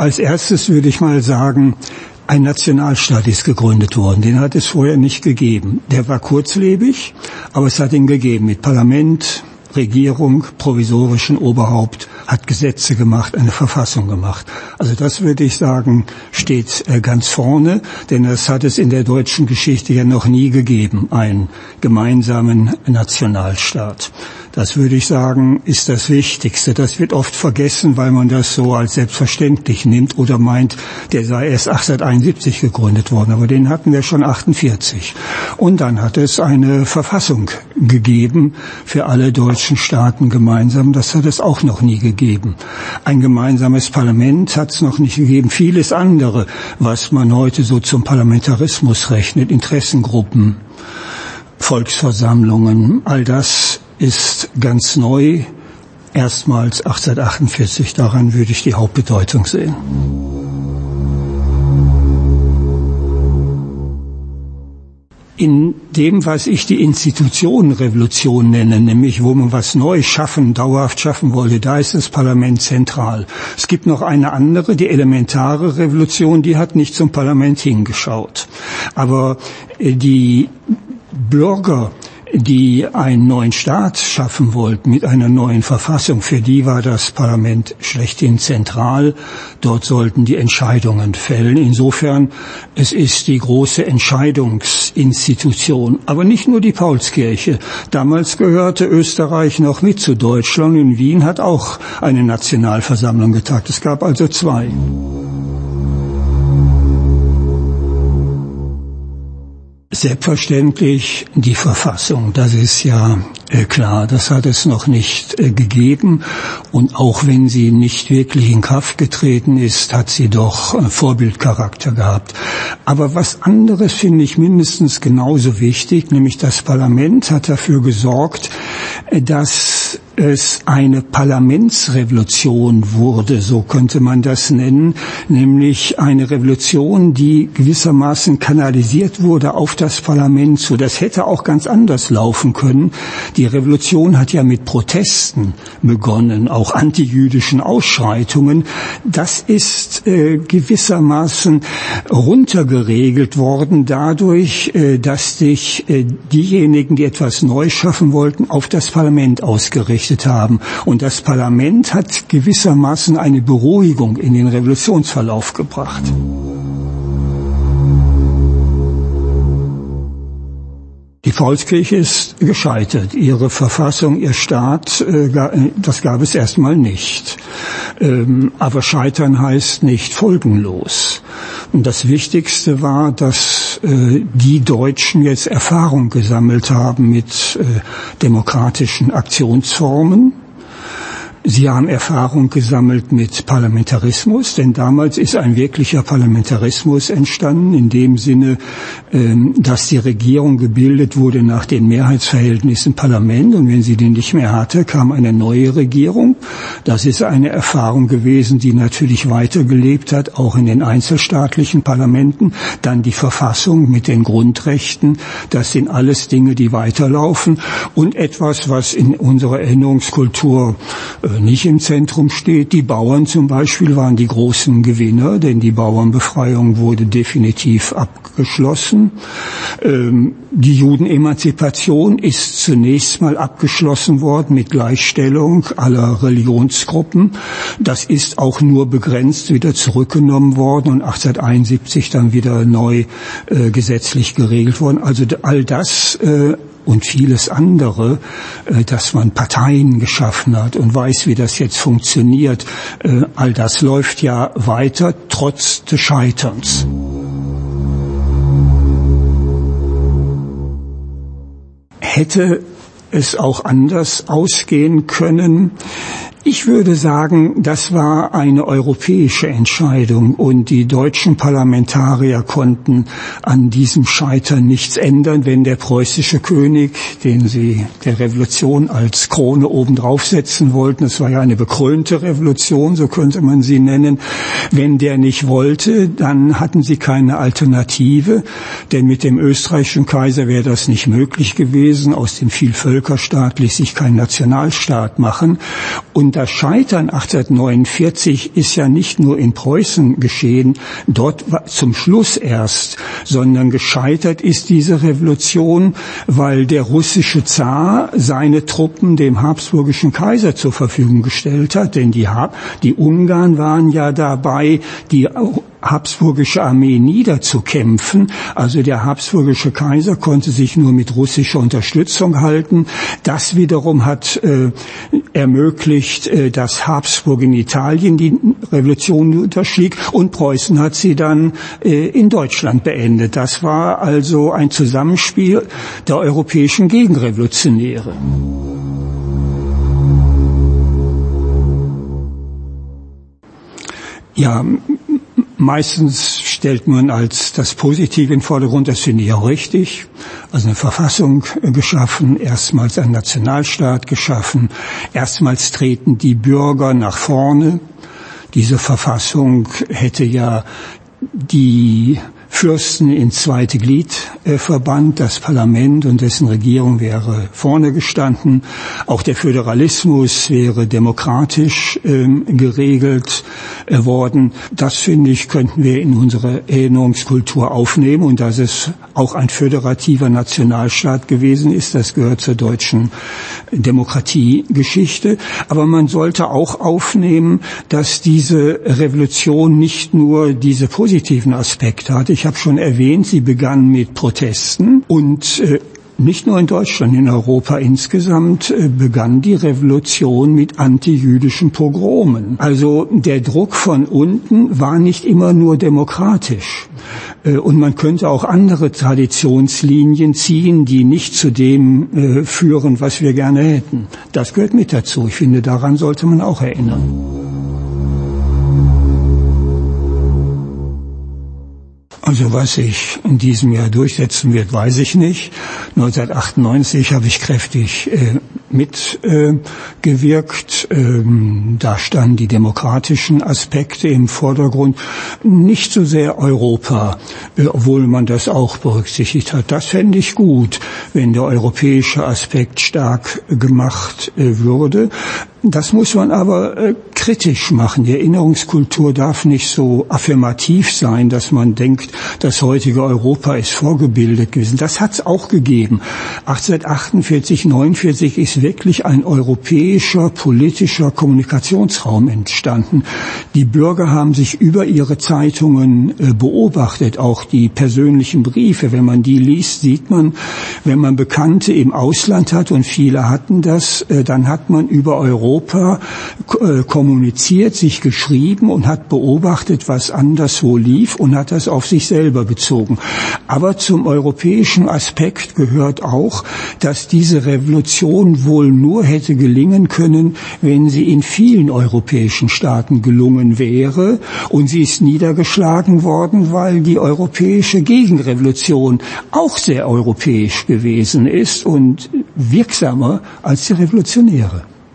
Als erstes würde ich mal sagen, ein Nationalstaat ist gegründet worden. Den hat es vorher nicht gegeben. Der war kurzlebig, aber es hat ihn gegeben mit Parlament, Regierung, provisorischen Oberhaupt, hat Gesetze gemacht, eine Verfassung gemacht. Also das würde ich sagen, steht äh, ganz vorne, denn das hat es in der deutschen Geschichte ja noch nie gegeben, einen gemeinsamen Nationalstaat. Das würde ich sagen, ist das Wichtigste. Das wird oft vergessen, weil man das so als selbstverständlich nimmt oder meint, der sei erst 1871 gegründet worden. Aber den hatten wir schon 48. Und dann hat es eine Verfassung gegeben für alle deutschen Staaten gemeinsam. Das hat es auch noch nie gegeben. Ein gemeinsames Parlament hat es noch nicht gegeben. Vieles andere, was man heute so zum Parlamentarismus rechnet, Interessengruppen, Volksversammlungen, all das ist ganz neu, erstmals 1848. Daran würde ich die Hauptbedeutung sehen. In dem, was ich die Institutionenrevolution nenne, nämlich wo man was neu schaffen, dauerhaft schaffen wollte, da ist das Parlament zentral. Es gibt noch eine andere, die elementare Revolution, die hat nicht zum Parlament hingeschaut. Aber äh, die Bürger die einen neuen Staat schaffen wollten mit einer neuen Verfassung. Für die war das Parlament schlechthin zentral. Dort sollten die Entscheidungen fällen. Insofern, es ist die große Entscheidungsinstitution. Aber nicht nur die Paulskirche. Damals gehörte Österreich noch mit zu Deutschland. In Wien hat auch eine Nationalversammlung getagt. Es gab also zwei. Selbstverständlich die Verfassung, das ist ja äh, klar, das hat es noch nicht äh, gegeben und auch wenn sie nicht wirklich in Kraft getreten ist, hat sie doch äh, Vorbildcharakter gehabt. Aber was anderes finde ich mindestens genauso wichtig, nämlich das Parlament hat dafür gesorgt, dass es eine Parlamentsrevolution wurde, so könnte man das nennen, nämlich eine Revolution, die gewissermaßen kanalisiert wurde auf das Parlament zu. Das hätte auch ganz anders laufen können. Die Revolution hat ja mit Protesten begonnen, auch antijüdischen Ausschreitungen. Das ist äh, gewissermaßen runtergeregelt worden dadurch, äh, dass sich äh, diejenigen, die etwas neu schaffen wollten, auf das Parlament ausgerichtet gerichtet haben. Und das Parlament hat gewissermaßen eine Beruhigung in den Revolutionsverlauf gebracht. Die Volkskirche ist gescheitert. Ihre Verfassung, ihr Staat, äh, das gab es erstmal nicht. Ähm, aber scheitern heißt nicht folgenlos. Und das Wichtigste war, dass äh, die Deutschen jetzt Erfahrung gesammelt haben mit äh, demokratischen Aktionsformen Sie haben Erfahrung gesammelt mit Parlamentarismus, denn damals ist ein wirklicher Parlamentarismus entstanden, in dem Sinne, ähm, dass die Regierung gebildet wurde nach den Mehrheitsverhältnissen Parlament und wenn sie den nicht mehr hatte, kam eine neue Regierung. Das ist eine Erfahrung gewesen, die natürlich weitergelebt hat, auch in den einzelstaatlichen Parlamenten. Dann die Verfassung mit den Grundrechten, das sind alles Dinge, die weiterlaufen und etwas, was in unserer Erinnerungskultur äh, nicht im Zentrum steht. Die Bauern zum Beispiel waren die großen Gewinner, denn die Bauernbefreiung wurde definitiv abgeschlossen. Ähm, die Judenemanzipation ist zunächst mal abgeschlossen worden mit Gleichstellung aller Religionsgruppen. Das ist auch nur begrenzt wieder zurückgenommen worden und 1871 dann wieder neu äh, gesetzlich geregelt worden. Also all das äh, und vieles andere, äh, dass man Parteien geschaffen hat und weiß, wie das jetzt funktioniert. Äh, all das läuft ja weiter trotz des Scheiterns. Hätte es auch anders ausgehen können? Ich würde sagen, das war eine europäische Entscheidung und die deutschen Parlamentarier konnten an diesem Scheitern nichts ändern, wenn der preußische König, den sie der Revolution als Krone obendrauf setzen wollten, es war ja eine bekrönte Revolution, so könnte man sie nennen, wenn der nicht wollte, dann hatten sie keine Alternative, denn mit dem österreichischen Kaiser wäre das nicht möglich gewesen. Aus dem Vielvölkerstaat ließ sich kein Nationalstaat machen und das Scheitern. 1849 ist ja nicht nur in Preußen geschehen, dort zum Schluss erst, sondern gescheitert ist diese Revolution, weil der russische Zar seine Truppen dem habsburgischen Kaiser zur Verfügung gestellt hat, denn die, die Ungarn waren ja dabei, die habsburgische Armee niederzukämpfen. Also der habsburgische Kaiser konnte sich nur mit russischer Unterstützung halten. Das wiederum hat äh, ermöglicht, äh, dass Habsburg in Italien die Revolution unterschlägt und Preußen hat sie dann äh, in Deutschland beendet. Das war also ein Zusammenspiel der europäischen Gegenrevolutionäre. Ja, Meistens stellt man als das Positive in Vordergrund, das finde ich auch richtig. Also eine Verfassung geschaffen, erstmals ein Nationalstaat geschaffen, erstmals treten die Bürger nach vorne. Diese Verfassung hätte ja die Fürsten ins zweite Glied verbannt. Das Parlament und dessen Regierung wäre vorne gestanden. Auch der Föderalismus wäre demokratisch ähm, geregelt äh, worden. Das, finde ich, könnten wir in unsere Erinnerungskultur aufnehmen. Und dass es auch ein föderativer Nationalstaat gewesen ist, das gehört zur deutschen Demokratiegeschichte. Aber man sollte auch aufnehmen, dass diese Revolution nicht nur diese positiven Aspekte hatte. Ich habe schon erwähnt, sie begann mit Protesten und äh, nicht nur in Deutschland, in Europa insgesamt äh, begann die Revolution mit antijüdischen Pogromen. Also der Druck von unten war nicht immer nur demokratisch. Äh, und man könnte auch andere Traditionslinien ziehen, die nicht zu dem führen, was wir gerne hätten. Das gehört mit dazu. Ich finde, daran sollte man auch erinnern. Also was sich in diesem Jahr durchsetzen wird, weiß ich nicht. 1998 habe ich kräftig äh, mitgewirkt. Äh, ähm, da standen die demokratischen Aspekte im Vordergrund. Nicht so sehr Europa, äh, obwohl man das auch berücksichtigt hat. Das fände ich gut, wenn der europäische Aspekt stark gemacht äh, würde. Das muss man aber äh, kritisch machen. Die Erinnerungskultur darf nicht so affirmativ sein, dass man denkt, das heutige Europa ist vorgebildet gewesen. Das hat es auch gegeben. 1848, 49 ist wirklich ein europäischer politischer Kommunikationsraum entstanden. Die Bürger haben sich über ihre Zeitungen äh, beobachtet, auch die persönlichen Briefe. Wenn man die liest, sieht man, wenn man Bekannte im Ausland hat und viele hatten das, äh, dann hat man über Europa Europa äh, kommuniziert, sich geschrieben und hat beobachtet, was anderswo lief und hat das auf sich selber bezogen. Aber zum europäischen Aspekt gehört auch, dass diese Revolution wohl nur hätte gelingen können, wenn sie in vielen europäischen Staaten gelungen wäre. Und sie ist niedergeschlagen worden, weil die europäische Gegenrevolution auch sehr europäisch gewesen ist und wirksamer als die revolutionäre.